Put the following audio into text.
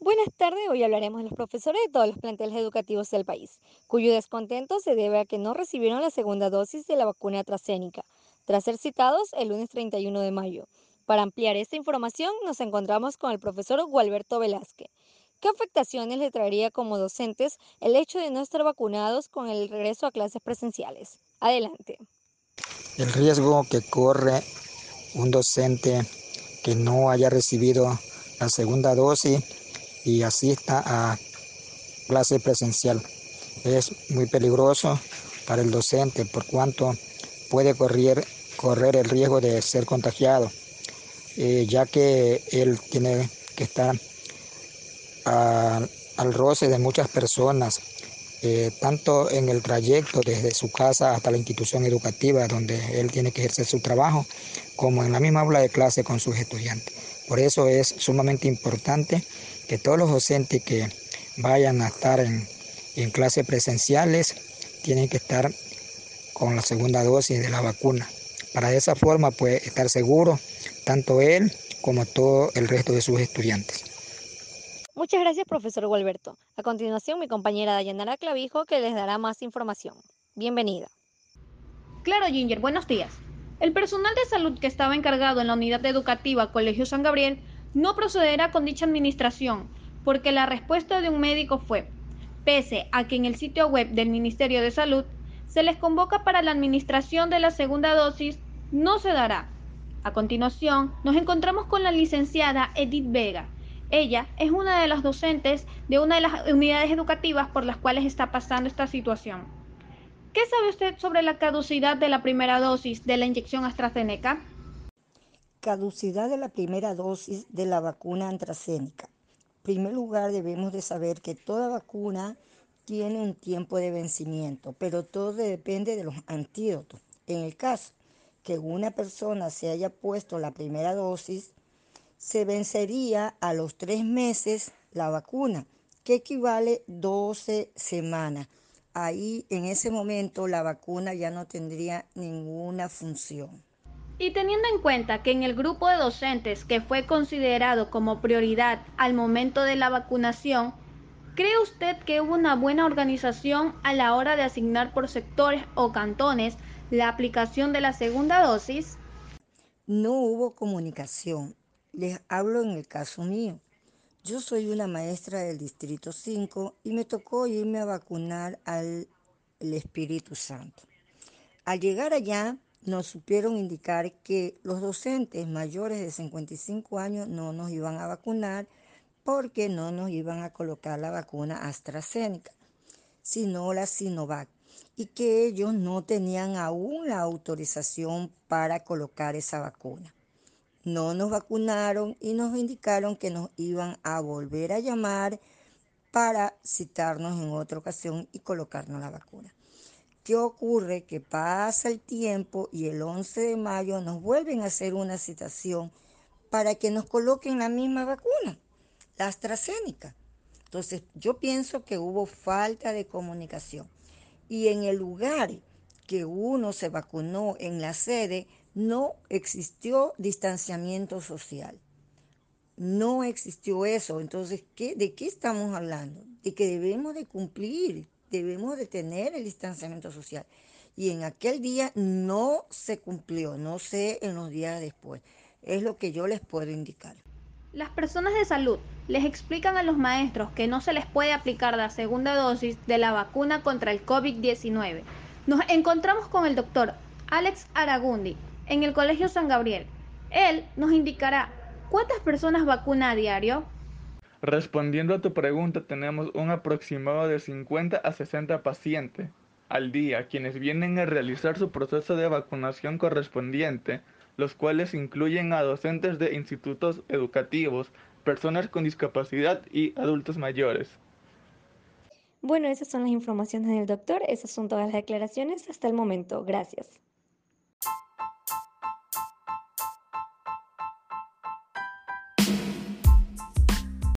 Buenas tardes, hoy hablaremos de los profesores de todos los planteles educativos del país, cuyo descontento se debe a que no recibieron la segunda dosis de la vacuna AstraZeneca, tras ser citados el lunes 31 de mayo. Para ampliar esta información nos encontramos con el profesor Gualberto Velázquez. ¿Qué afectaciones le traería como docentes el hecho de no estar vacunados con el regreso a clases presenciales? Adelante. El riesgo que corre un docente que no haya recibido la segunda dosis y asista a clase presencial. Es muy peligroso para el docente por cuanto puede correr, correr el riesgo de ser contagiado, eh, ya que él tiene que estar al roce de muchas personas, eh, tanto en el trayecto desde su casa hasta la institución educativa donde él tiene que ejercer su trabajo, como en la misma aula de clase con sus estudiantes. Por eso es sumamente importante que todos los docentes que vayan a estar en, clases presenciales tienen que estar con la segunda dosis de la vacuna. Para de esa forma puede estar seguro tanto él como todo el resto de sus estudiantes. Muchas gracias, profesor Gualberto. A continuación, mi compañera Dayanara Clavijo, que les dará más información. Bienvenida. Claro, Ginger, buenos días. El personal de salud que estaba encargado en la unidad educativa Colegio San Gabriel no procederá con dicha administración, porque la respuesta de un médico fue, pese a que en el sitio web del Ministerio de Salud se les convoca para la administración de la segunda dosis, no se dará. A continuación, nos encontramos con la licenciada Edith Vega. Ella es una de las docentes de una de las unidades educativas por las cuales está pasando esta situación. ¿Qué sabe usted sobre la caducidad de la primera dosis de la inyección AstraZeneca? Caducidad de la primera dosis de la vacuna AstraZeneca. En primer lugar, debemos de saber que toda vacuna tiene un tiempo de vencimiento, pero todo depende de los antídotos. En el caso que una persona se haya puesto la primera dosis, se vencería a los tres meses la vacuna, que equivale 12 semanas. Ahí, en ese momento, la vacuna ya no tendría ninguna función. Y teniendo en cuenta que en el grupo de docentes que fue considerado como prioridad al momento de la vacunación, ¿cree usted que hubo una buena organización a la hora de asignar por sectores o cantones la aplicación de la segunda dosis? No hubo comunicación. Les hablo en el caso mío. Yo soy una maestra del Distrito 5 y me tocó irme a vacunar al Espíritu Santo. Al llegar allá, nos supieron indicar que los docentes mayores de 55 años no nos iban a vacunar porque no nos iban a colocar la vacuna AstraZeneca, sino la Sinovac, y que ellos no tenían aún la autorización para colocar esa vacuna. No nos vacunaron y nos indicaron que nos iban a volver a llamar para citarnos en otra ocasión y colocarnos la vacuna. ¿Qué ocurre? Que pasa el tiempo y el 11 de mayo nos vuelven a hacer una citación para que nos coloquen la misma vacuna, la AstraZeneca. Entonces, yo pienso que hubo falta de comunicación. Y en el lugar que uno se vacunó en la sede, no existió distanciamiento social. No existió eso. Entonces, ¿qué, ¿de qué estamos hablando? De que debemos de cumplir debemos de tener el distanciamiento social. Y en aquel día no se cumplió, no sé en los días después. Es lo que yo les puedo indicar. Las personas de salud les explican a los maestros que no se les puede aplicar la segunda dosis de la vacuna contra el COVID-19. Nos encontramos con el doctor Alex Aragundi en el Colegio San Gabriel. Él nos indicará cuántas personas vacuna a diario. Respondiendo a tu pregunta, tenemos un aproximado de 50 a 60 pacientes al día quienes vienen a realizar su proceso de vacunación correspondiente, los cuales incluyen a docentes de institutos educativos, personas con discapacidad y adultos mayores. Bueno, esas son las informaciones del doctor, esas son todas las declaraciones hasta el momento. Gracias.